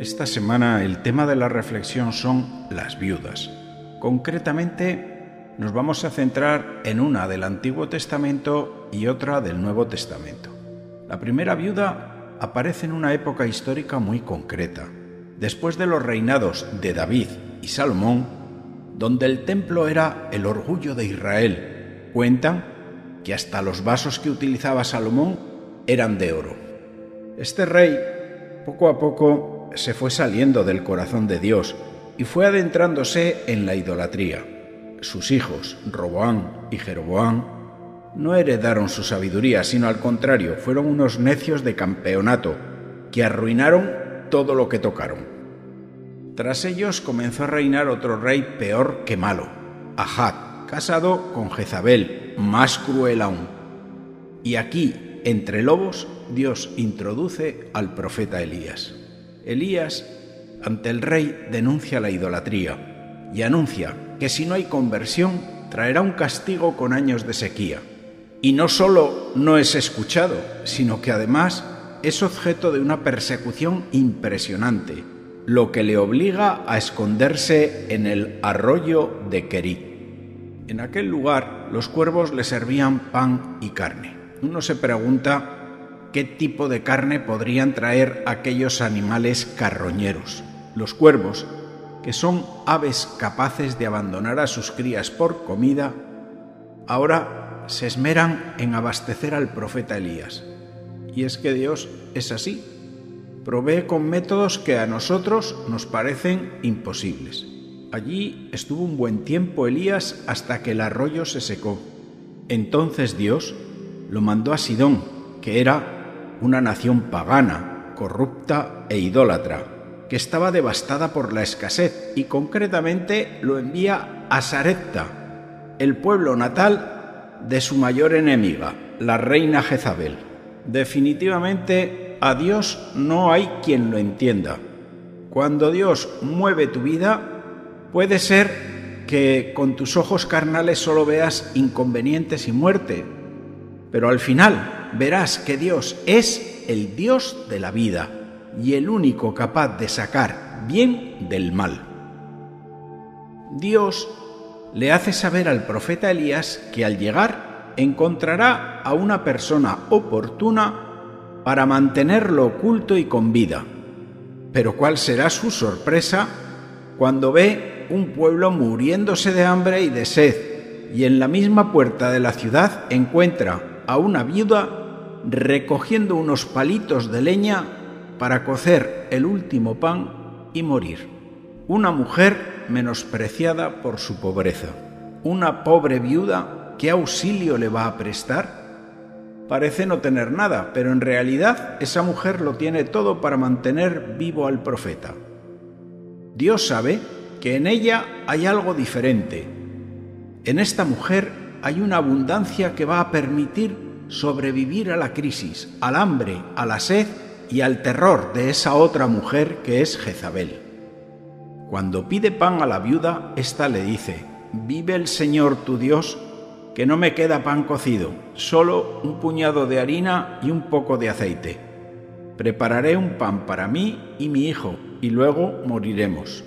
Esta semana el tema de la reflexión son las viudas. Concretamente nos vamos a centrar en una del Antiguo Testamento y otra del Nuevo Testamento. La primera viuda aparece en una época histórica muy concreta, después de los reinados de David y Salomón, donde el templo era el orgullo de Israel. Cuentan que hasta los vasos que utilizaba Salomón eran de oro. Este rey, poco a poco, se fue saliendo del corazón de Dios y fue adentrándose en la idolatría. Sus hijos, Roboán y Jeroboán, no heredaron su sabiduría, sino al contrario, fueron unos necios de campeonato que arruinaron todo lo que tocaron. Tras ellos comenzó a reinar otro rey peor que malo, Ahad, casado con Jezabel, más cruel aún. Y aquí, entre lobos, Dios introduce al profeta Elías. Elías, ante el rey, denuncia la idolatría y anuncia que si no hay conversión, traerá un castigo con años de sequía. Y no solo no es escuchado, sino que además es objeto de una persecución impresionante, lo que le obliga a esconderse en el arroyo de Kerit. En aquel lugar los cuervos le servían pan y carne. Uno se pregunta qué tipo de carne podrían traer aquellos animales carroñeros, los cuervos, que son aves capaces de abandonar a sus crías por comida, ahora se esmeran en abastecer al profeta Elías. Y es que Dios es así, provee con métodos que a nosotros nos parecen imposibles. Allí estuvo un buen tiempo Elías hasta que el arroyo se secó. Entonces Dios lo mandó a Sidón, que era una nación pagana, corrupta e idólatra, que estaba devastada por la escasez y concretamente lo envía a Sarepta, el pueblo natal de su mayor enemiga, la reina Jezabel. Definitivamente a Dios no hay quien lo entienda. Cuando Dios mueve tu vida, puede ser que con tus ojos carnales solo veas inconvenientes y muerte, pero al final verás que Dios es el Dios de la vida y el único capaz de sacar bien del mal. Dios le hace saber al profeta Elías que al llegar encontrará a una persona oportuna para mantenerlo oculto y con vida. Pero cuál será su sorpresa cuando ve un pueblo muriéndose de hambre y de sed, y en la misma puerta de la ciudad encuentra a una viuda recogiendo unos palitos de leña para cocer el último pan y morir. Una mujer menospreciada por su pobreza. Una pobre viuda, ¿qué auxilio le va a prestar? Parece no tener nada, pero en realidad esa mujer lo tiene todo para mantener vivo al profeta. Dios sabe que en ella hay algo diferente. En esta mujer hay una abundancia que va a permitir sobrevivir a la crisis, al hambre, a la sed y al terror de esa otra mujer que es Jezabel. Cuando pide pan a la viuda, ésta le dice, Vive el Señor tu Dios, que no me queda pan cocido, solo un puñado de harina y un poco de aceite. Prepararé un pan para mí y mi hijo, y luego moriremos.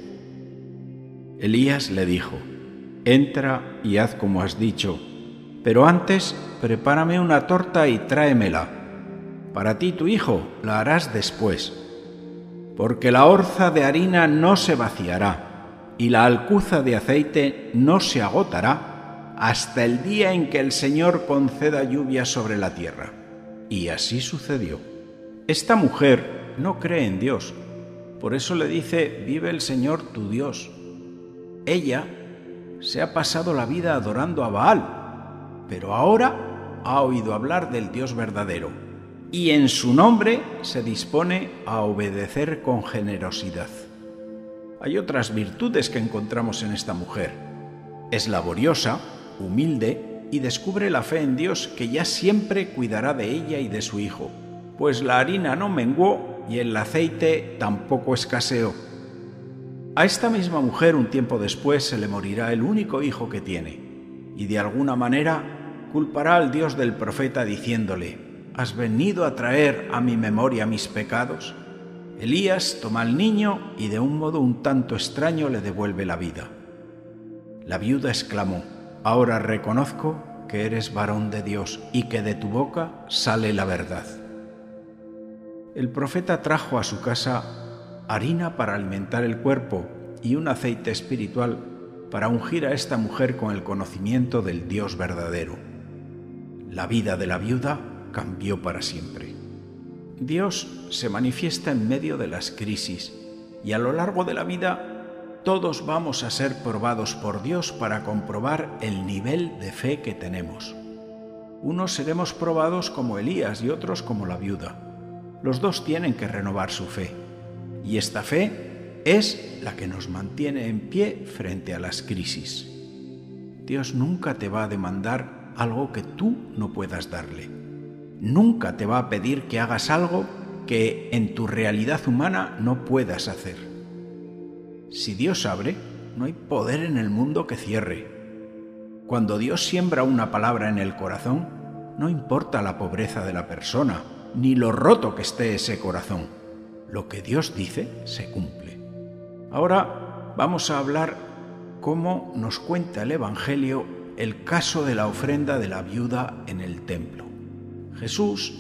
Elías le dijo, Entra y haz como has dicho, pero antes prepárame una torta y tráemela. Para ti, tu hijo, la harás después, porque la orza de harina no se vaciará y la alcuza de aceite no se agotará hasta el día en que el Señor conceda lluvia sobre la tierra. Y así sucedió. Esta mujer no cree en Dios, por eso le dice, vive el Señor tu Dios. Ella se ha pasado la vida adorando a Baal, pero ahora ha oído hablar del Dios verdadero y en su nombre se dispone a obedecer con generosidad. Hay otras virtudes que encontramos en esta mujer. Es laboriosa, humilde y descubre la fe en Dios que ya siempre cuidará de ella y de su hijo, pues la harina no menguó y el aceite tampoco escaseó. A esta misma mujer un tiempo después se le morirá el único hijo que tiene, y de alguna manera culpará al Dios del profeta diciéndole, ¿has venido a traer a mi memoria mis pecados? Elías toma al niño y de un modo un tanto extraño le devuelve la vida. La viuda exclamó, Ahora reconozco que eres varón de Dios y que de tu boca sale la verdad. El profeta trajo a su casa harina para alimentar el cuerpo y un aceite espiritual para ungir a esta mujer con el conocimiento del Dios verdadero. La vida de la viuda cambió para siempre. Dios se manifiesta en medio de las crisis y a lo largo de la vida todos vamos a ser probados por Dios para comprobar el nivel de fe que tenemos. Unos seremos probados como Elías y otros como la viuda. Los dos tienen que renovar su fe. Y esta fe es la que nos mantiene en pie frente a las crisis. Dios nunca te va a demandar algo que tú no puedas darle. Nunca te va a pedir que hagas algo que en tu realidad humana no puedas hacer. Si Dios abre, no hay poder en el mundo que cierre. Cuando Dios siembra una palabra en el corazón, no importa la pobreza de la persona, ni lo roto que esté ese corazón. Lo que Dios dice se cumple. Ahora vamos a hablar cómo nos cuenta el Evangelio el caso de la ofrenda de la viuda en el templo. Jesús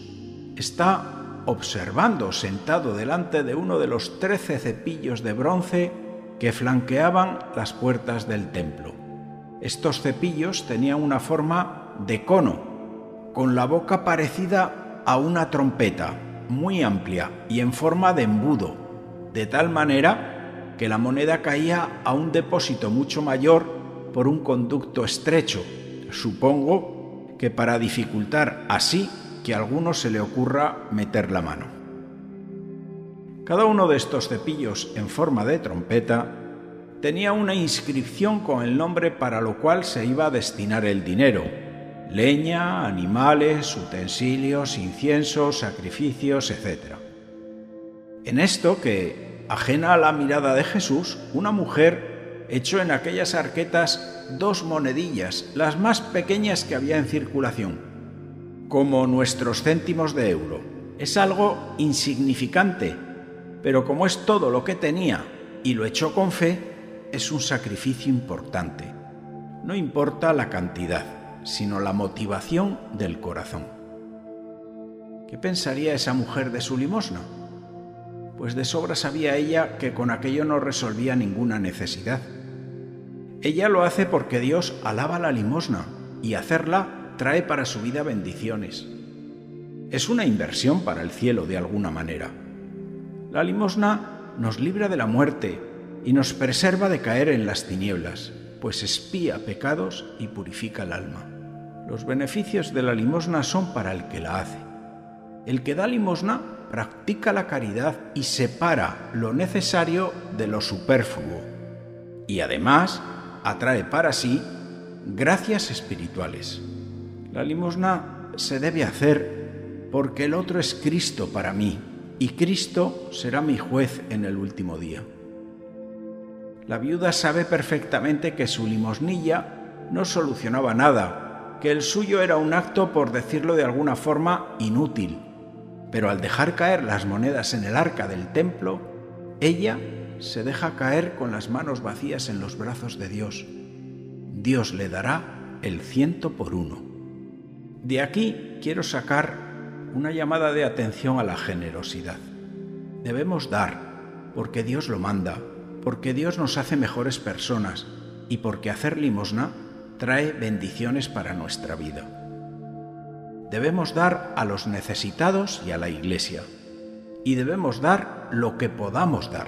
está observando sentado delante de uno de los trece cepillos de bronce que flanqueaban las puertas del templo. Estos cepillos tenían una forma de cono, con la boca parecida a una trompeta, muy amplia y en forma de embudo, de tal manera que la moneda caía a un depósito mucho mayor por un conducto estrecho, supongo que para dificultar así que a alguno se le ocurra meter la mano. Cada uno de estos cepillos en forma de trompeta tenía una inscripción con el nombre para lo cual se iba a destinar el dinero. Leña, animales, utensilios, inciensos, sacrificios, etc. En esto que, ajena a la mirada de Jesús, una mujer echó en aquellas arquetas dos monedillas, las más pequeñas que había en circulación, como nuestros céntimos de euro. Es algo insignificante pero como es todo lo que tenía y lo echó con fe, es un sacrificio importante. No importa la cantidad, sino la motivación del corazón. ¿Qué pensaría esa mujer de su limosna? Pues de sobra sabía ella que con aquello no resolvía ninguna necesidad. Ella lo hace porque Dios alaba la limosna y hacerla trae para su vida bendiciones. Es una inversión para el cielo de alguna manera. La limosna nos libra de la muerte y nos preserva de caer en las tinieblas, pues espía pecados y purifica el alma. Los beneficios de la limosna son para el que la hace. El que da limosna practica la caridad y separa lo necesario de lo superfluo, y además atrae para sí gracias espirituales. La limosna se debe hacer porque el otro es Cristo para mí y Cristo será mi juez en el último día. La viuda sabe perfectamente que su limosnilla no solucionaba nada, que el suyo era un acto, por decirlo de alguna forma, inútil. Pero al dejar caer las monedas en el arca del templo, ella se deja caer con las manos vacías en los brazos de Dios. Dios le dará el ciento por uno. De aquí quiero sacar una llamada de atención a la generosidad. Debemos dar, porque Dios lo manda, porque Dios nos hace mejores personas y porque hacer limosna trae bendiciones para nuestra vida. Debemos dar a los necesitados y a la Iglesia, y debemos dar lo que podamos dar.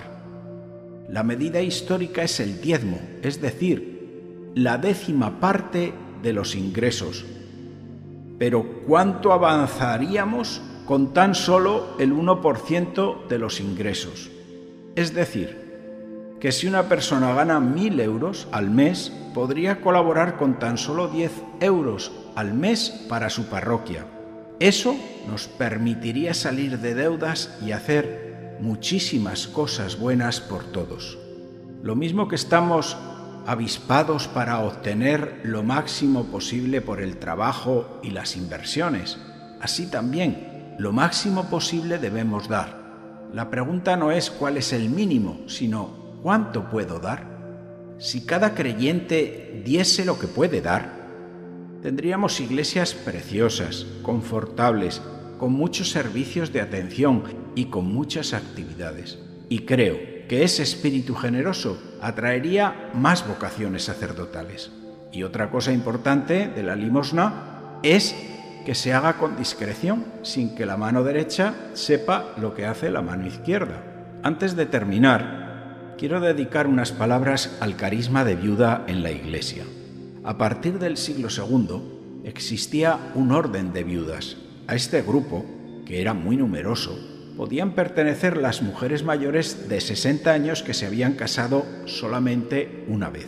La medida histórica es el diezmo, es decir, la décima parte de los ingresos, pero ¿cuánto avanzaríamos con tan solo el 1% de los ingresos? Es decir, que si una persona gana 1.000 euros al mes, podría colaborar con tan solo 10 euros al mes para su parroquia. Eso nos permitiría salir de deudas y hacer muchísimas cosas buenas por todos. Lo mismo que estamos avispados para obtener lo máximo posible por el trabajo y las inversiones. Así también, lo máximo posible debemos dar. la pregunta no es cuál es el mínimo, sino cuánto puedo dar. Si cada creyente diese lo que puede dar, tendríamos iglesias preciosas, confortables, con muchos servicios de atención y con muchas actividades. Y creo que ese espíritu generoso atraería más vocaciones sacerdotales. Y otra cosa importante de la limosna es que se haga con discreción, sin que la mano derecha sepa lo que hace la mano izquierda. Antes de terminar, quiero dedicar unas palabras al carisma de viuda en la Iglesia. A partir del siglo II existía un orden de viudas. A este grupo, que era muy numeroso, podían pertenecer las mujeres mayores de 60 años que se habían casado solamente una vez.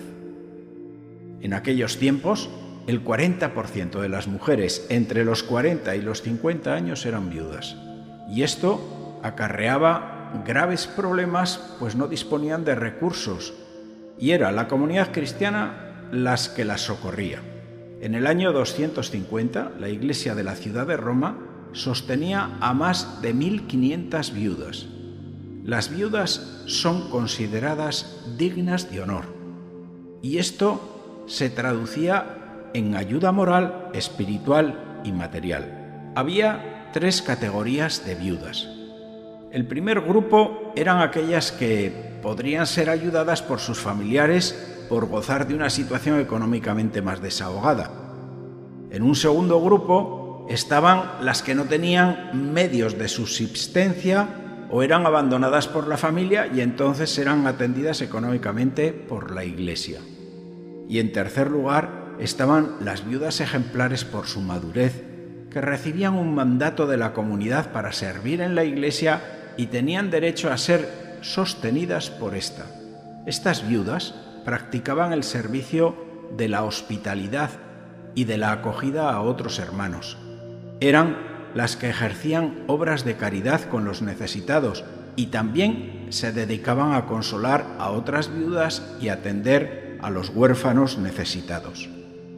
En aquellos tiempos, el 40% de las mujeres entre los 40 y los 50 años eran viudas. Y esto acarreaba graves problemas pues no disponían de recursos y era la comunidad cristiana las que las socorría. En el año 250, la iglesia de la ciudad de Roma sostenía a más de 1.500 viudas. Las viudas son consideradas dignas de honor. Y esto se traducía en ayuda moral, espiritual y material. Había tres categorías de viudas. El primer grupo eran aquellas que podrían ser ayudadas por sus familiares por gozar de una situación económicamente más desahogada. En un segundo grupo estaban las que no tenían medios de subsistencia o eran abandonadas por la familia y entonces eran atendidas económicamente por la iglesia. Y en tercer lugar estaban las viudas ejemplares por su madurez, que recibían un mandato de la comunidad para servir en la iglesia y tenían derecho a ser sostenidas por esta. Estas viudas practicaban el servicio de la hospitalidad y de la acogida a otros hermanos. Eran las que ejercían obras de caridad con los necesitados y también se dedicaban a consolar a otras viudas y atender a los huérfanos necesitados.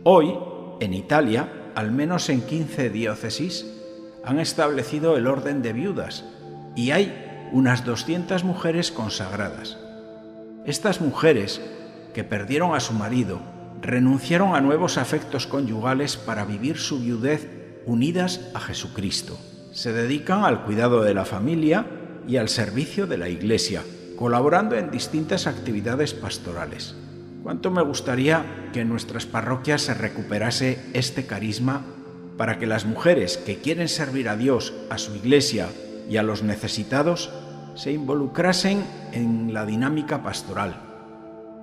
Hoy, en Italia, al menos en 15 diócesis, han establecido el orden de viudas y hay unas 200 mujeres consagradas. Estas mujeres, que perdieron a su marido, renunciaron a nuevos afectos conyugales para vivir su viudez unidas a Jesucristo. Se dedican al cuidado de la familia y al servicio de la Iglesia, colaborando en distintas actividades pastorales. ¿Cuánto me gustaría que en nuestras parroquias se recuperase este carisma para que las mujeres que quieren servir a Dios, a su iglesia y a los necesitados se involucrasen en la dinámica pastoral?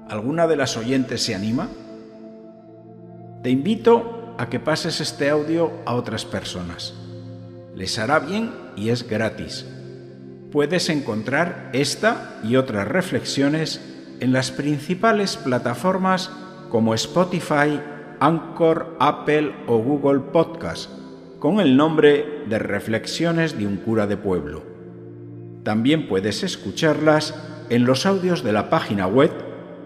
¿Alguna de las oyentes se anima? Te invito a que pases este audio a otras personas. Les hará bien y es gratis. Puedes encontrar esta y otras reflexiones en las principales plataformas como Spotify, Anchor, Apple o Google Podcast, con el nombre de Reflexiones de un cura de pueblo. También puedes escucharlas en los audios de la página web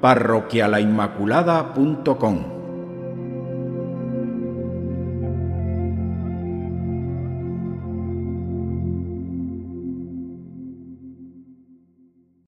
parroquialainmaculada.com.